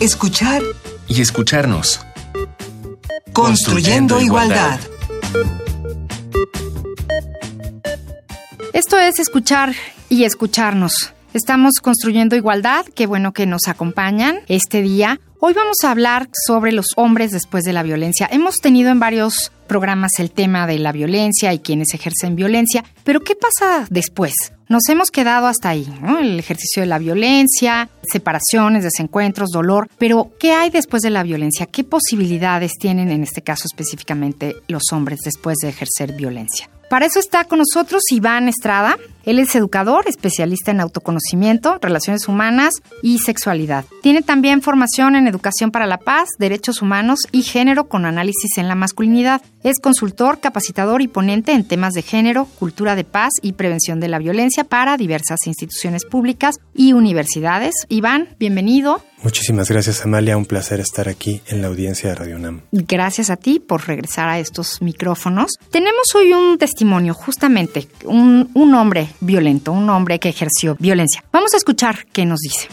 escuchar y escucharnos. Construyendo, igualdad. Esto es escuchar y escucharnos. Estamos construyendo igualdad, qué bueno que nos acompañan este día. Hoy vamos a hablar sobre los hombres después de la violencia. Hemos tenido en varios programas el tema de la violencia y quienes ejercen violencia, pero ¿qué pasa después? Nos hemos quedado hasta ahí, ¿no? El ejercicio de la violencia, separaciones, desencuentros, dolor, pero ¿qué hay después de la violencia? ¿Qué posibilidades tienen en este caso específicamente los hombres después de ejercer violencia? Para eso está con nosotros Iván Estrada. Él es educador, especialista en autoconocimiento, relaciones humanas y sexualidad. Tiene también formación en educación para la paz, derechos humanos y género con análisis en la masculinidad. Es consultor, capacitador y ponente en temas de género, cultura de paz y prevención de la violencia para diversas instituciones públicas y universidades. Iván, bienvenido. Muchísimas gracias Amalia, un placer estar aquí en la audiencia de Radio NAM. Gracias a ti por regresar a estos micrófonos. Tenemos hoy un testimonio, justamente, un, un hombre violento, un hombre que ejerció violencia. Vamos a escuchar qué nos dice.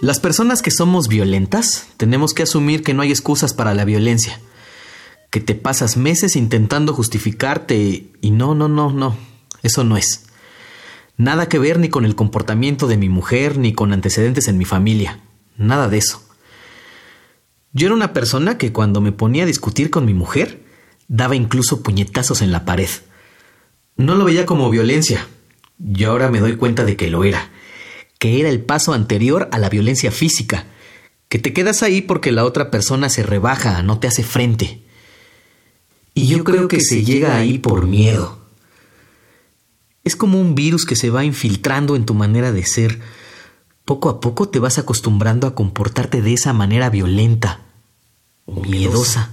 Las personas que somos violentas tenemos que asumir que no hay excusas para la violencia, que te pasas meses intentando justificarte y no, no, no, no, eso no es. Nada que ver ni con el comportamiento de mi mujer ni con antecedentes en mi familia, nada de eso. Yo era una persona que cuando me ponía a discutir con mi mujer, daba incluso puñetazos en la pared. No lo veía como violencia, yo ahora me doy cuenta de que lo era que era el paso anterior a la violencia física, que te quedas ahí porque la otra persona se rebaja, no te hace frente. Y yo creo que se llega ahí por miedo. Es como un virus que se va infiltrando en tu manera de ser. Poco a poco te vas acostumbrando a comportarte de esa manera violenta miedosa.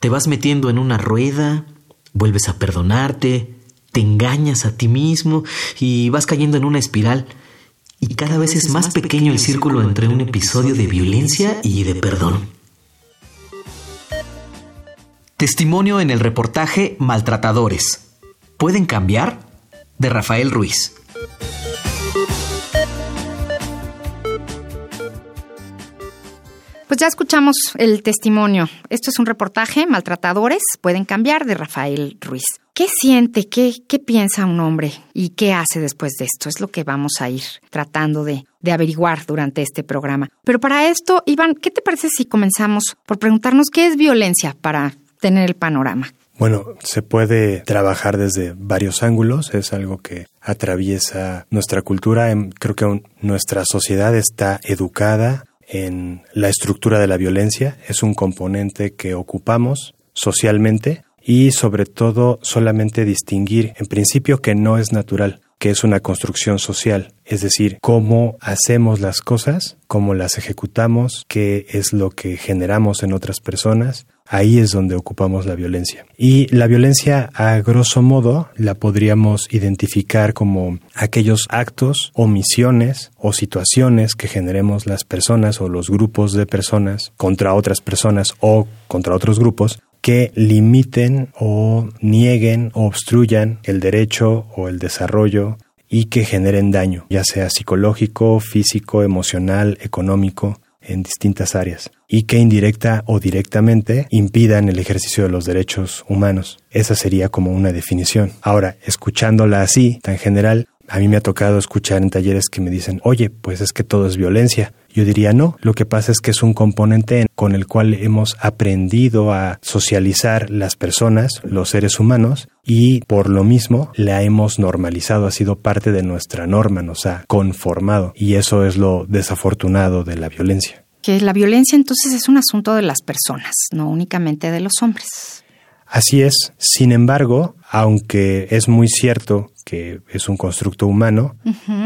Te vas metiendo en una rueda, vuelves a perdonarte, te engañas a ti mismo y vas cayendo en una espiral. Y cada vez es más pequeño el círculo entre un episodio de violencia y de perdón. Testimonio en el reportaje Maltratadores. ¿Pueden cambiar? De Rafael Ruiz. Pues ya escuchamos el testimonio. Esto es un reportaje, Maltratadores pueden cambiar, de Rafael Ruiz. ¿Qué siente, qué, qué piensa un hombre y qué hace después de esto? Es lo que vamos a ir tratando de, de averiguar durante este programa. Pero para esto, Iván, ¿qué te parece si comenzamos por preguntarnos qué es violencia para tener el panorama? Bueno, se puede trabajar desde varios ángulos, es algo que atraviesa nuestra cultura, creo que nuestra sociedad está educada en la estructura de la violencia, es un componente que ocupamos socialmente y sobre todo solamente distinguir en principio que no es natural, que es una construcción social, es decir, cómo hacemos las cosas, cómo las ejecutamos, qué es lo que generamos en otras personas, ahí es donde ocupamos la violencia. Y la violencia, a grosso modo, la podríamos identificar como aquellos actos, omisiones o situaciones que generemos las personas o los grupos de personas contra otras personas o contra otros grupos que limiten o nieguen o obstruyan el derecho o el desarrollo y que generen daño, ya sea psicológico, físico, emocional, económico, en distintas áreas y que indirecta o directamente impidan el ejercicio de los derechos humanos. Esa sería como una definición. Ahora, escuchándola así, tan general, a mí me ha tocado escuchar en talleres que me dicen, oye, pues es que todo es violencia. Yo diría no, lo que pasa es que es un componente con el cual hemos aprendido a socializar las personas, los seres humanos, y por lo mismo la hemos normalizado, ha sido parte de nuestra norma, nos ha conformado, y eso es lo desafortunado de la violencia. Que la violencia entonces es un asunto de las personas, no únicamente de los hombres. Así es. Sin embargo, aunque es muy cierto que es un constructo humano,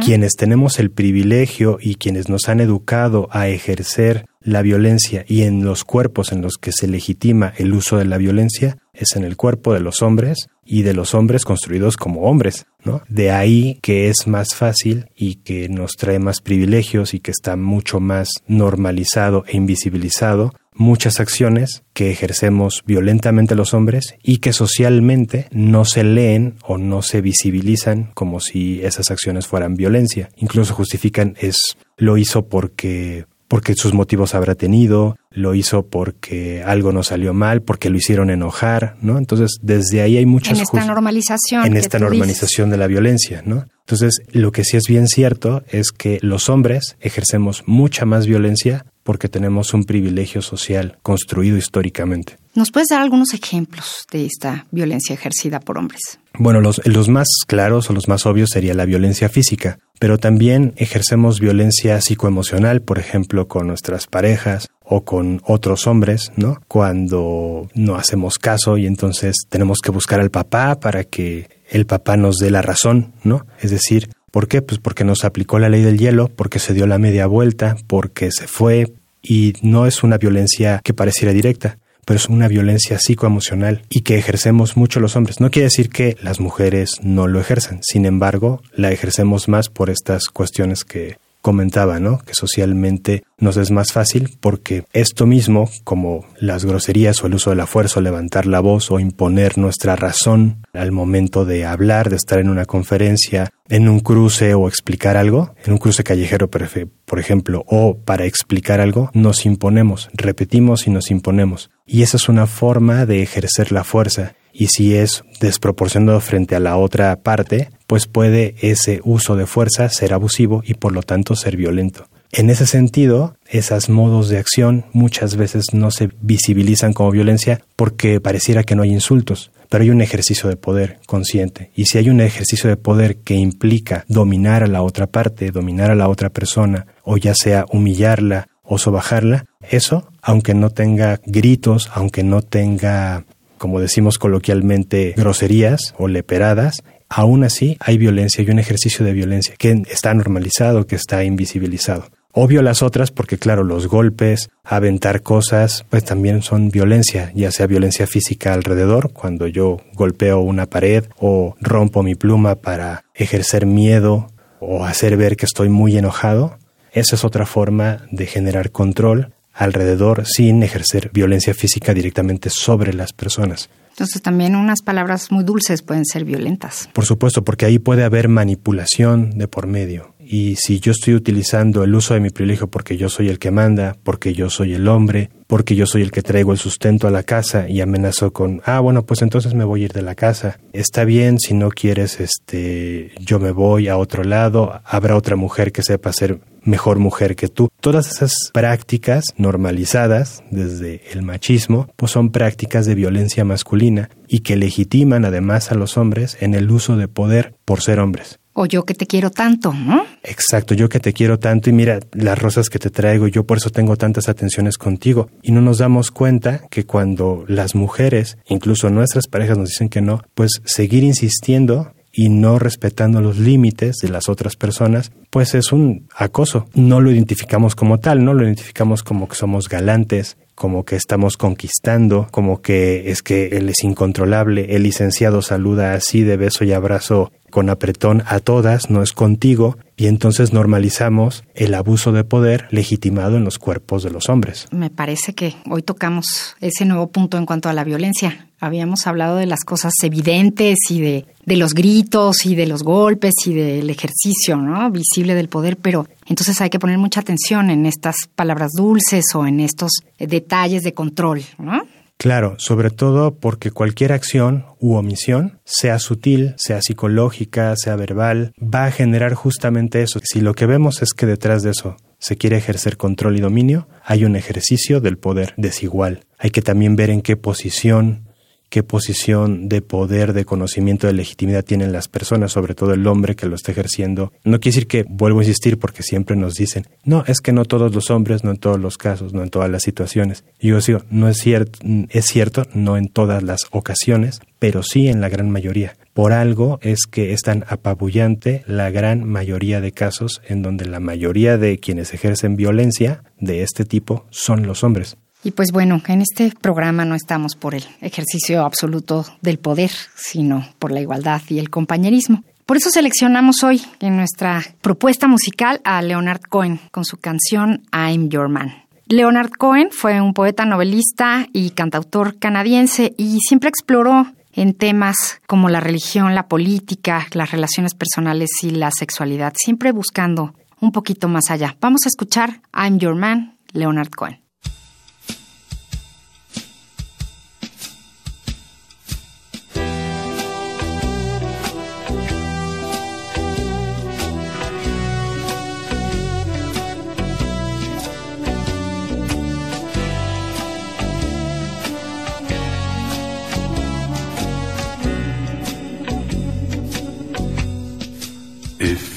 quienes tenemos el privilegio y quienes nos han educado a ejercer la violencia y en los cuerpos en los que se legitima el uso de la violencia, es en el cuerpo de los hombres y de los hombres construidos como hombres, ¿no? De ahí que es más fácil y que nos trae más privilegios y que está mucho más normalizado e invisibilizado muchas acciones que ejercemos violentamente los hombres y que socialmente no se leen o no se visibilizan como si esas acciones fueran violencia. Incluso justifican es lo hizo porque porque sus motivos habrá tenido, lo hizo porque algo no salió mal, porque lo hicieron enojar, ¿no? Entonces, desde ahí hay muchas En esta normalización. En esta normalización de la violencia, ¿no? Entonces, lo que sí es bien cierto es que los hombres ejercemos mucha más violencia porque tenemos un privilegio social construido históricamente. ¿Nos puedes dar algunos ejemplos de esta violencia ejercida por hombres? Bueno, los, los más claros o los más obvios sería la violencia física, pero también ejercemos violencia psicoemocional, por ejemplo, con nuestras parejas o con otros hombres, ¿no? Cuando no hacemos caso y entonces tenemos que buscar al papá para que el papá nos dé la razón, ¿no? Es decir, ¿por qué? Pues porque nos aplicó la ley del hielo, porque se dio la media vuelta, porque se fue y no es una violencia que pareciera directa, pero es una violencia psicoemocional y que ejercemos mucho los hombres. No quiere decir que las mujeres no lo ejerzan, sin embargo, la ejercemos más por estas cuestiones que comentaba, ¿no? Que socialmente nos es más fácil porque esto mismo, como las groserías o el uso de la fuerza o levantar la voz o imponer nuestra razón al momento de hablar, de estar en una conferencia, en un cruce o explicar algo, en un cruce callejero, por ejemplo, o para explicar algo, nos imponemos, repetimos y nos imponemos. Y esa es una forma de ejercer la fuerza y si es desproporcionado frente a la otra parte, pues puede ese uso de fuerza ser abusivo y por lo tanto ser violento. En ese sentido, esos modos de acción muchas veces no se visibilizan como violencia porque pareciera que no hay insultos, pero hay un ejercicio de poder consciente. Y si hay un ejercicio de poder que implica dominar a la otra parte, dominar a la otra persona, o ya sea humillarla o sobajarla, eso, aunque no tenga gritos, aunque no tenga como decimos coloquialmente, groserías o leperadas, aún así hay violencia y un ejercicio de violencia que está normalizado, que está invisibilizado. Obvio las otras porque claro, los golpes, aventar cosas, pues también son violencia, ya sea violencia física alrededor, cuando yo golpeo una pared o rompo mi pluma para ejercer miedo o hacer ver que estoy muy enojado. Esa es otra forma de generar control alrededor sin ejercer violencia física directamente sobre las personas. Entonces también unas palabras muy dulces pueden ser violentas. Por supuesto, porque ahí puede haber manipulación de por medio. Y si yo estoy utilizando el uso de mi privilegio porque yo soy el que manda, porque yo soy el hombre, porque yo soy el que traigo el sustento a la casa y amenazo con, ah, bueno, pues entonces me voy a ir de la casa. Está bien, si no quieres, este, yo me voy a otro lado, habrá otra mujer que sepa ser mejor mujer que tú. Todas esas prácticas normalizadas desde el machismo, pues son prácticas de violencia masculina y que legitiman además a los hombres en el uso de poder por ser hombres. O yo que te quiero tanto, ¿no? Exacto, yo que te quiero tanto y mira las rosas que te traigo, yo por eso tengo tantas atenciones contigo. Y no nos damos cuenta que cuando las mujeres, incluso nuestras parejas nos dicen que no, pues seguir insistiendo y no respetando los límites de las otras personas, pues es un acoso. No lo identificamos como tal, no lo identificamos como que somos galantes, como que estamos conquistando, como que es que él es incontrolable, el licenciado saluda así de beso y abrazo con apretón a todas, no es contigo, y entonces normalizamos el abuso de poder legitimado en los cuerpos de los hombres. Me parece que hoy tocamos ese nuevo punto en cuanto a la violencia. Habíamos hablado de las cosas evidentes y de, de los gritos y de los golpes y del ejercicio ¿no? visible del poder, pero entonces hay que poner mucha atención en estas palabras dulces o en estos detalles de control. ¿no? Claro, sobre todo porque cualquier acción u omisión, sea sutil, sea psicológica, sea verbal, va a generar justamente eso. Si lo que vemos es que detrás de eso se quiere ejercer control y dominio, hay un ejercicio del poder desigual. Hay que también ver en qué posición qué posición de poder, de conocimiento, de legitimidad tienen las personas, sobre todo el hombre que lo está ejerciendo. No quiere decir que, vuelvo a insistir, porque siempre nos dicen, no, es que no todos los hombres, no en todos los casos, no en todas las situaciones. Y yo digo, no es cierto, es cierto, no en todas las ocasiones, pero sí en la gran mayoría. Por algo es que es tan apabullante la gran mayoría de casos en donde la mayoría de quienes ejercen violencia de este tipo son los hombres. Y pues bueno, en este programa no estamos por el ejercicio absoluto del poder, sino por la igualdad y el compañerismo. Por eso seleccionamos hoy en nuestra propuesta musical a Leonard Cohen con su canción I'm Your Man. Leonard Cohen fue un poeta, novelista y cantautor canadiense y siempre exploró en temas como la religión, la política, las relaciones personales y la sexualidad, siempre buscando un poquito más allá. Vamos a escuchar I'm Your Man, Leonard Cohen.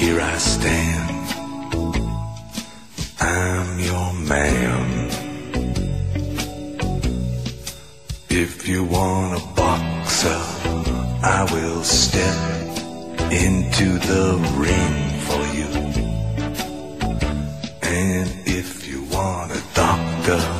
Here I stand. I'm your man. If you want a boxer, I will step into the ring for you. And if you want a doctor,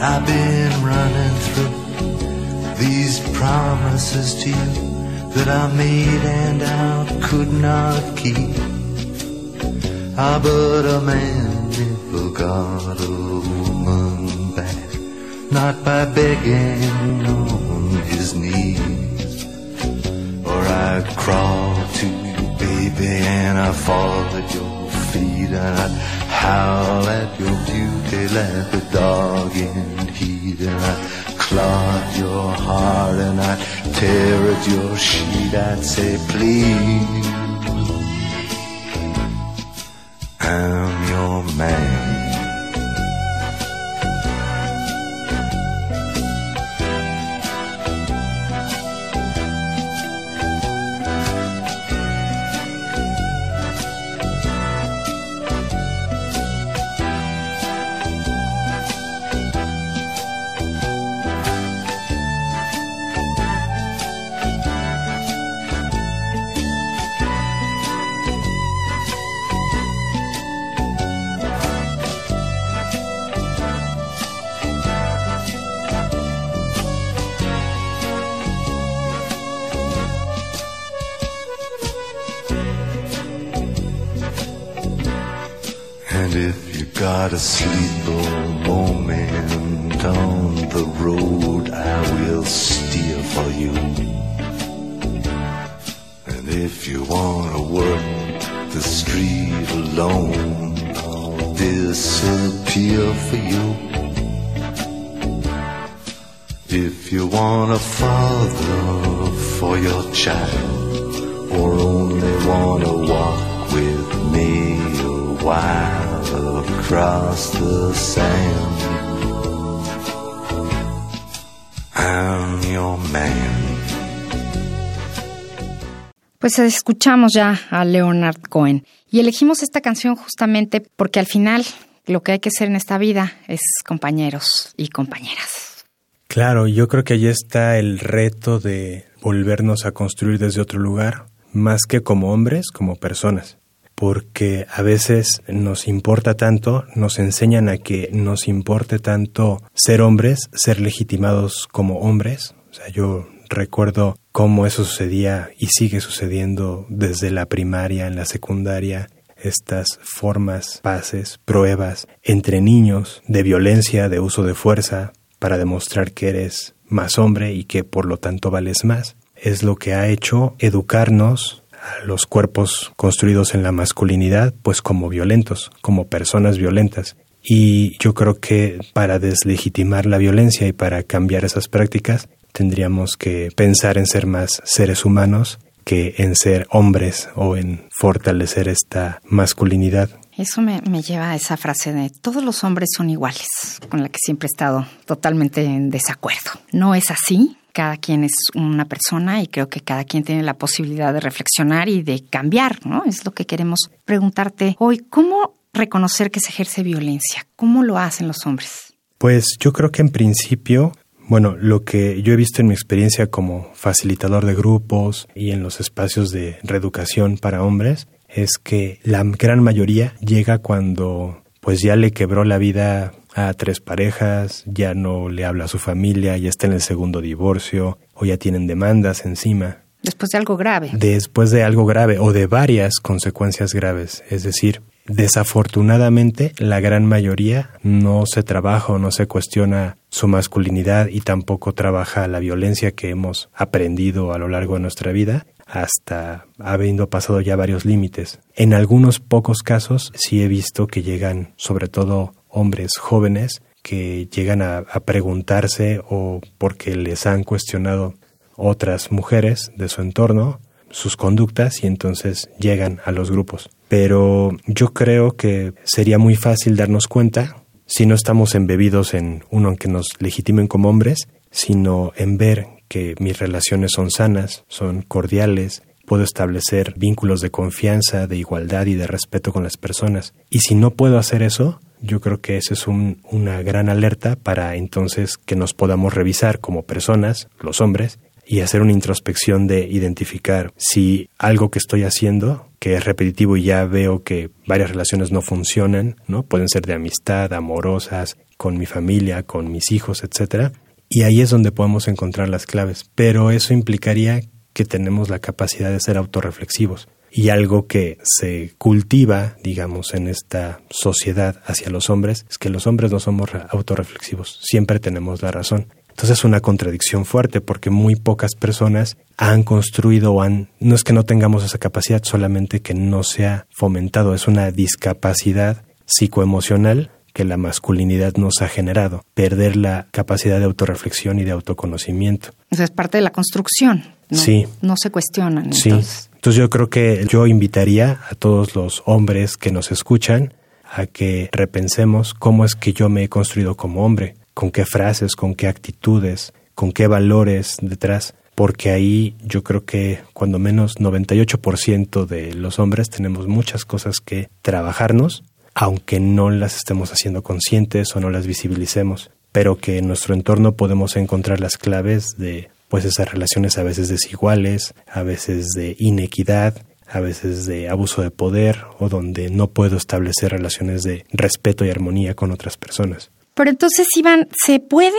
I've been running through these promises to you that I made and I could not keep. Ah, but a man never got a woman back, not by begging on his knees. Or I crawl to you, baby, and I fall at your feet. And I howl at your beauty like a dog in heat, and claw at your heart, and I'd tear at your sheet, I'd say, please. I'm your man. sleep a moment on the road I will steer for you. And if you wanna work the street alone, I'll disappear for you. If you want a father for your child, or only wanna walk with me a while. Pues escuchamos ya a Leonard Cohen y elegimos esta canción justamente porque al final lo que hay que ser en esta vida es compañeros y compañeras. Claro, yo creo que allí está el reto de volvernos a construir desde otro lugar, más que como hombres, como personas porque a veces nos importa tanto, nos enseñan a que nos importe tanto ser hombres, ser legitimados como hombres. O sea, yo recuerdo cómo eso sucedía y sigue sucediendo desde la primaria, en la secundaria, estas formas, pases, pruebas entre niños de violencia, de uso de fuerza, para demostrar que eres más hombre y que por lo tanto vales más. Es lo que ha hecho educarnos los cuerpos construidos en la masculinidad, pues como violentos, como personas violentas. Y yo creo que para deslegitimar la violencia y para cambiar esas prácticas, tendríamos que pensar en ser más seres humanos que en ser hombres o en fortalecer esta masculinidad. Eso me, lleva a esa frase de todos los hombres son iguales, con la que siempre he estado totalmente en desacuerdo. No es así, cada quien es una persona y creo que cada quien tiene la posibilidad de reflexionar y de cambiar, ¿no? Es lo que queremos preguntarte hoy. ¿Cómo reconocer que se ejerce violencia? ¿Cómo lo hacen los hombres? Pues yo creo que en principio bueno, lo que yo he visto en mi experiencia como facilitador de grupos y en los espacios de reeducación para hombres es que la gran mayoría llega cuando pues ya le quebró la vida a tres parejas, ya no le habla a su familia, ya está en el segundo divorcio o ya tienen demandas encima. Después de algo grave. Después de algo grave o de varias consecuencias graves. Es decir, Desafortunadamente, la gran mayoría no se trabaja o no se cuestiona su masculinidad y tampoco trabaja la violencia que hemos aprendido a lo largo de nuestra vida hasta habiendo pasado ya varios límites. En algunos pocos casos sí he visto que llegan sobre todo hombres jóvenes que llegan a, preguntarse o porque les han cuestionado otras mujeres de su entorno sus conductas y entonces llegan a los grupos. Pero yo creo que sería muy fácil darnos cuenta si no estamos embebidos en uno en que nos legitimen como hombres, sino en ver que mis relaciones son sanas, son cordiales, puedo establecer vínculos de confianza, de igualdad y de respeto con las personas. Y si no puedo hacer eso, yo creo que esa es una gran alerta para entonces que nos podamos revisar como personas, los hombres, y hacer una introspección de identificar si algo que estoy haciendo, que es repetitivo y ya veo que varias relaciones no funcionan, ¿no? Pueden ser de amistad, amorosas, con mi familia, con mis hijos, etcétera. Y ahí es donde podemos encontrar las claves. Pero eso implicaría que tenemos la capacidad de ser autorreflexivos. Y algo que se cultiva, digamos, en esta sociedad hacia los hombres, es que los hombres no somos autorreflexivos, siempre tenemos la razón. Entonces es una contradicción fuerte porque muy pocas personas han construido o han, no es que no tengamos esa capacidad, solamente que no se ha fomentado, es una discapacidad psicoemocional que la masculinidad nos ha generado, perder la capacidad de autorreflexión y de autoconocimiento. Eso es parte de la construcción. Sí. No se cuestionan. Sí. entonces yo creo que yo invitaría a todos los hombres que nos escuchan a que repensemos cómo es que yo me he construido como hombre, con qué frases, con qué actitudes, con qué valores detrás, porque ahí yo creo que cuando menos 98% de los hombres tenemos muchas cosas que trabajarnos, aunque no las estemos haciendo conscientes o no las visibilicemos, pero que en nuestro entorno podemos encontrar las claves de pues esas relaciones a veces desiguales, a veces de inequidad, a veces de abuso de poder o donde no puedo establecer relaciones de respeto y armonía con otras personas. Pero entonces, Iván, ¿se puede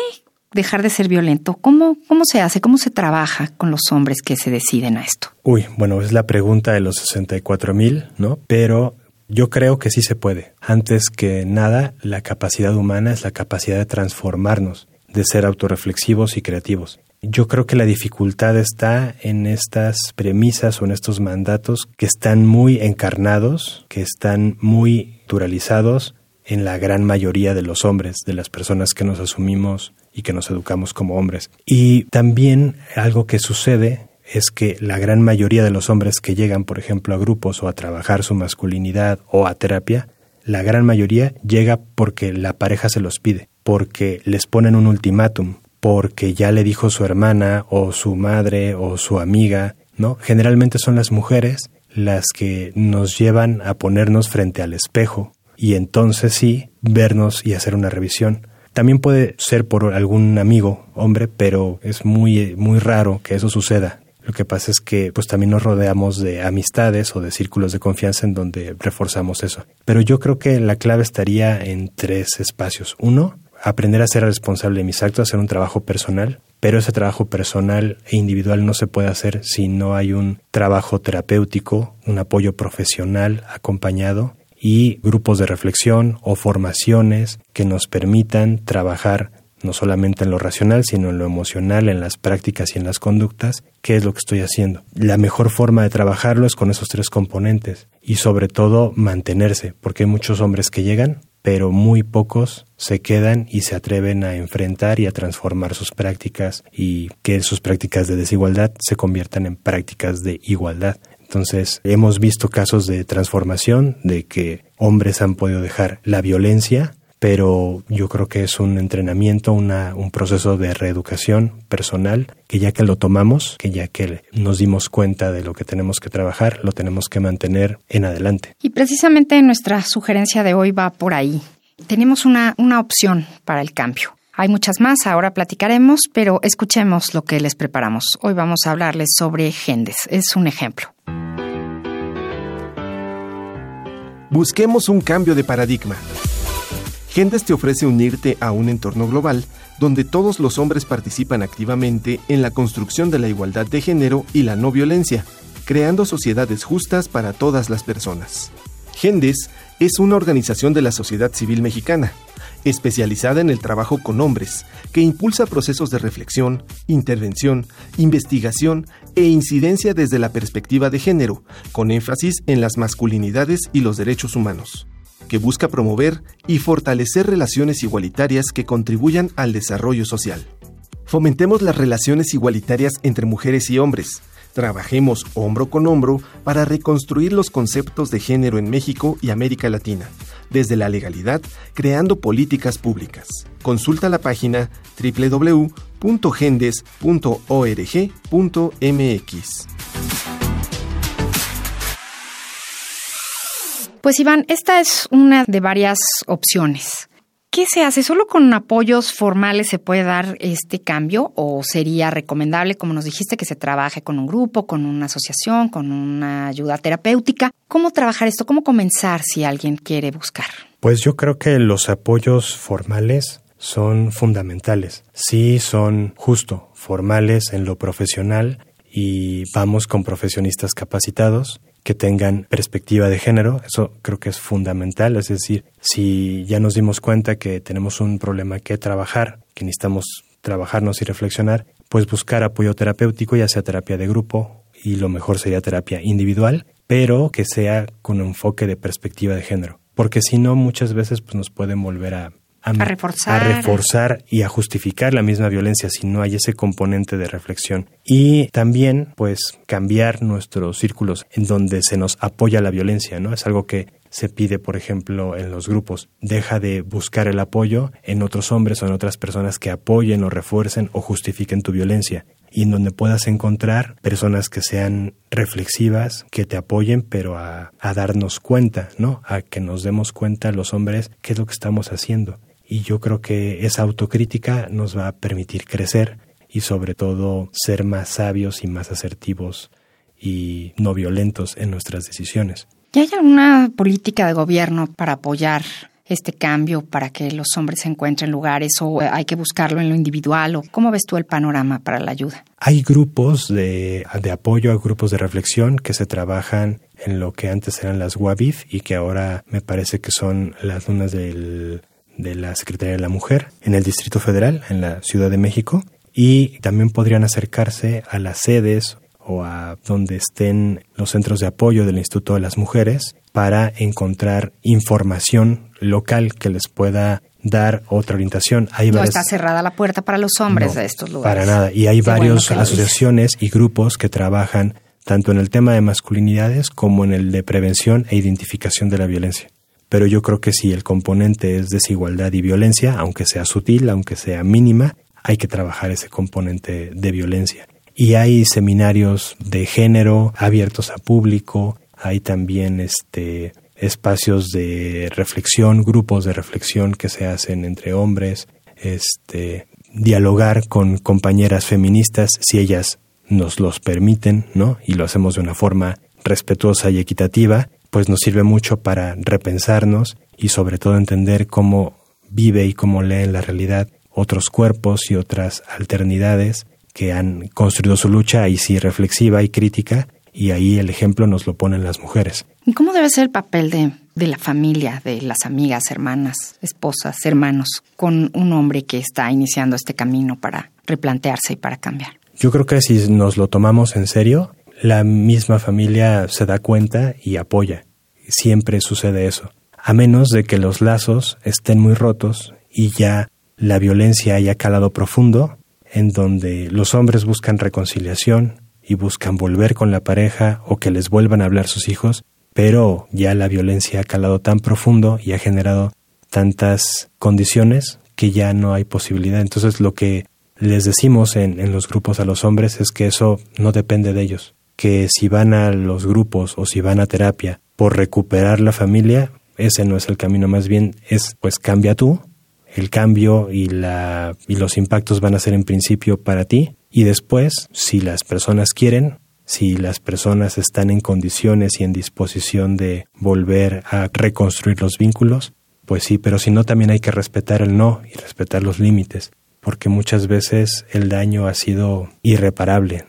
dejar de ser violento? ¿Cómo, ¿Cómo se hace? ¿Cómo se trabaja con los hombres que se deciden a esto? Uy, bueno, es la pregunta de los 64 mil, ¿no? Pero yo creo que sí se puede. Antes que nada, la capacidad humana es la capacidad de transformarnos, de ser autorreflexivos y creativos. Yo creo que la dificultad está en estas premisas o en estos mandatos que están muy encarnados, que están muy naturalizados en la gran mayoría de los hombres, de las personas que nos asumimos y que nos educamos como hombres. Y también algo que sucede es que la gran mayoría de los hombres que llegan, por ejemplo, a grupos o a trabajar su masculinidad o a terapia, la gran mayoría llega porque la pareja se los pide, porque les ponen un ultimátum, porque ya le dijo su hermana o su madre o su amiga, ¿no? Generalmente son las mujeres las que nos llevan a ponernos frente al espejo y entonces sí vernos y hacer una revisión. También puede ser por algún amigo, hombre, pero es muy, muy raro que eso suceda. Lo que pasa es que pues también nos rodeamos de amistades o de círculos de confianza en donde reforzamos eso. Pero yo creo que la clave estaría en tres espacios. Uno, aprender a ser responsable de mis actos, hacer un trabajo personal, pero ese trabajo personal e individual no se puede hacer si no hay un trabajo terapéutico, un apoyo profesional acompañado y grupos de reflexión o formaciones que nos permitan trabajar no solamente en lo racional, sino en lo emocional, en las prácticas y en las conductas, qué es lo que estoy haciendo. La mejor forma de trabajarlo es con esos tres componentes y sobre todo mantenerse, porque hay muchos hombres que llegan, pero muy pocos se quedan y se atreven a enfrentar y a transformar sus prácticas y que sus prácticas de desigualdad se conviertan en prácticas de igualdad. Entonces, hemos visto casos de transformación, de que hombres han podido dejar la violencia, pero yo creo que es un entrenamiento, una, un proceso de reeducación personal, que ya que lo tomamos, que ya que nos dimos cuenta de lo que tenemos que trabajar, lo tenemos que mantener en adelante. Y precisamente nuestra sugerencia de hoy va por ahí. Tenemos una, una opción para el cambio. Hay muchas más, ahora platicaremos, pero escuchemos lo que les preparamos. Hoy vamos a hablarles sobre Gendes. Es un ejemplo. Busquemos un cambio de paradigma. Gendes te ofrece unirte a un entorno global donde todos los hombres participan activamente en la construcción de la igualdad de género y la no violencia, creando sociedades justas para todas las personas. Gendes es una organización de la sociedad civil mexicana, especializada en el trabajo con hombres, que impulsa procesos de reflexión, intervención, investigación e incidencia desde la perspectiva de género, con énfasis en las masculinidades y los derechos humanos que busca promover y fortalecer relaciones igualitarias que contribuyan al desarrollo social. Fomentemos las relaciones igualitarias entre mujeres y hombres. Trabajemos hombro con hombro para reconstruir los conceptos de género en México y América Latina, desde la legalidad, creando políticas públicas. Consulta la página www.gendes.org.mx. Pues Iván, esta es una de varias opciones. ¿Qué se hace? ¿Solo con apoyos formales se puede dar este cambio o sería recomendable, como nos dijiste, que se trabaje con un grupo, con una asociación, con una ayuda terapéutica? ¿Cómo trabajar esto? ¿Cómo comenzar si alguien quiere buscar? Pues yo creo que los apoyos formales son fundamentales. Sí son justo formales en lo profesional y vamos con profesionistas capacitados que tengan perspectiva de género, eso creo que es fundamental, es decir, si ya nos dimos cuenta que tenemos un problema que trabajar, que necesitamos trabajarnos y reflexionar, pues buscar apoyo terapéutico, ya sea terapia de grupo y lo mejor sería terapia individual, pero que sea con enfoque de perspectiva de género, porque si no muchas veces pues nos pueden volver a a, reforzar. a, reforzar. y a justificar la misma violencia si no hay ese componente de reflexión. Y también, pues, cambiar nuestros círculos en donde se nos apoya la violencia, ¿no? Es algo que se pide, por ejemplo, en los grupos. Deja de buscar el apoyo en otros hombres o en otras personas que apoyen o refuercen o justifiquen tu violencia. Y en donde puedas encontrar personas que sean reflexivas, que te apoyen, pero a, a darnos cuenta, ¿no? A que nos demos cuenta los hombres qué es lo que estamos haciendo y yo creo que esa autocrítica nos va a permitir crecer y sobre todo ser más sabios y más asertivos y no violentos en nuestras decisiones. ¿Y hay alguna política de gobierno para apoyar este cambio para que los hombres se encuentren lugares o hay que buscarlo en lo individual o cómo ves tú el panorama para la ayuda? Hay grupos de, de apoyo, hay grupos de reflexión que se trabajan en lo que antes eran las WABIF y que ahora me parece que son las lunas del de la Secretaría de la Mujer en el Distrito Federal, en la Ciudad de México, y también podrían acercarse a las sedes o a donde estén los centros de apoyo del Instituto de las Mujeres para encontrar información local que les pueda dar otra orientación. no está cerrada la puerta para los hombres de estos lugares. Para nada. Y hay varias asociaciones y grupos que trabajan tanto en el tema de masculinidades como en el de prevención e identificación de la violencia pero yo creo que si el componente es desigualdad y violencia, aunque sea sutil, aunque sea mínima, hay que trabajar ese componente de violencia. Y hay seminarios de género abiertos a público, hay también este espacios de reflexión, grupos de reflexión que se hacen entre hombres, este dialogar con compañeras feministas si ellas nos los permiten, ¿no? Y lo hacemos de una forma respetuosa y equitativa pues nos sirve mucho para repensarnos y sobre todo entender cómo vive y cómo lee la realidad otros cuerpos y otras alternidades que han construido su lucha, ahí sí reflexiva y crítica, y ahí el ejemplo nos lo ponen las mujeres. ¿Y cómo debe ser el papel de, de la familia, de las amigas, hermanas, esposas, hermanos, con un hombre que está iniciando este camino para replantearse y para cambiar? Yo creo que si nos lo tomamos en serio, la misma familia se da cuenta y apoya. Siempre sucede eso. A menos de que los lazos estén muy rotos y ya la violencia haya calado profundo, en donde los hombres buscan reconciliación y buscan volver con la pareja o que les vuelvan a hablar sus hijos, pero ya la violencia ha calado tan profundo y ha generado tantas condiciones que ya no hay posibilidad. Entonces lo que les decimos en, en, los grupos a los hombres es que eso no depende de ellos, que si van a los grupos o si van a terapia por recuperar la familia, ese no es el camino, más bien es pues cambia tú, el cambio y, la, y los impactos van a ser en principio para ti y después, si las personas quieren, si las personas están en condiciones y en disposición de volver a reconstruir los vínculos, pues sí, pero si no, también hay que respetar el no y respetar los límites, porque muchas veces el daño ha sido irreparable.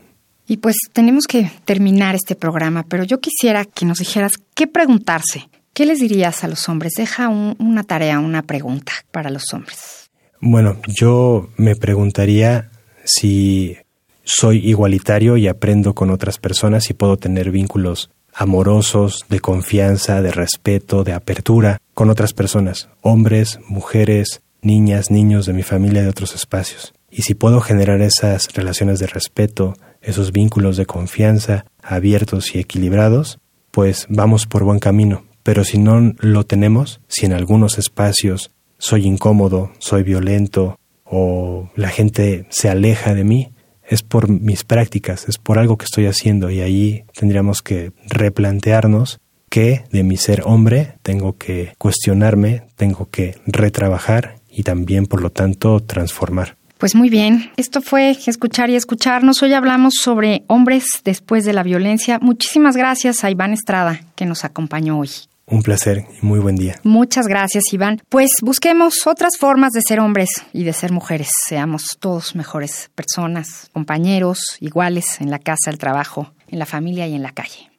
Y pues tenemos que terminar este programa, pero yo quisiera que nos dijeras qué preguntarse. ¿Qué les dirías a los hombres? Deja un, una tarea, una pregunta para los hombres. Bueno, yo me preguntaría si soy igualitario y aprendo con otras personas y puedo tener vínculos amorosos, de confianza, de respeto, de apertura con otras personas, hombres, mujeres, niñas, niños de mi familia de otros espacios. Y si puedo generar esas relaciones de respeto, esos vínculos de confianza abiertos y equilibrados, pues vamos por buen camino. Pero si no lo tenemos, si en algunos espacios soy incómodo, soy violento, o la gente se aleja de mí, es por mis prácticas, es por algo que estoy haciendo y ahí tendríamos que replantearnos que de mi ser hombre tengo que cuestionarme, tengo que retrabajar y también por lo tanto transformar. Pues muy bien, esto fue escuchar y escucharnos. Hoy hablamos sobre hombres después de la violencia. Muchísimas gracias a Iván Estrada que nos acompañó hoy. Un placer y muy buen día. Muchas gracias, Iván. Pues busquemos otras formas de ser hombres y de ser mujeres. Seamos todos mejores personas, compañeros, iguales en la casa, el trabajo, en la familia y en la calle.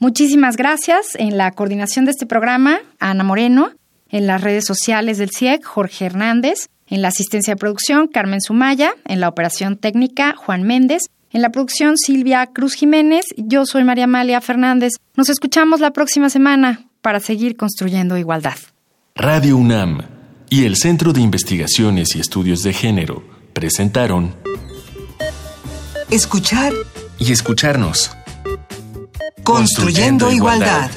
Muchísimas gracias. En la coordinación de este programa, Ana Moreno. En las redes sociales del CIEC, Jorge Hernández. En la asistencia de producción, Carmen Sumaya. En la operación técnica, Juan Méndez. En la producción, Silvia Cruz Jiménez. Yo soy María Amalia Fernández. Nos escuchamos la próxima semana para seguir construyendo igualdad. Radio UNAM y el Centro de Investigaciones y Estudios de Género presentaron Escuchar y escucharnos. Construyendo, igualdad.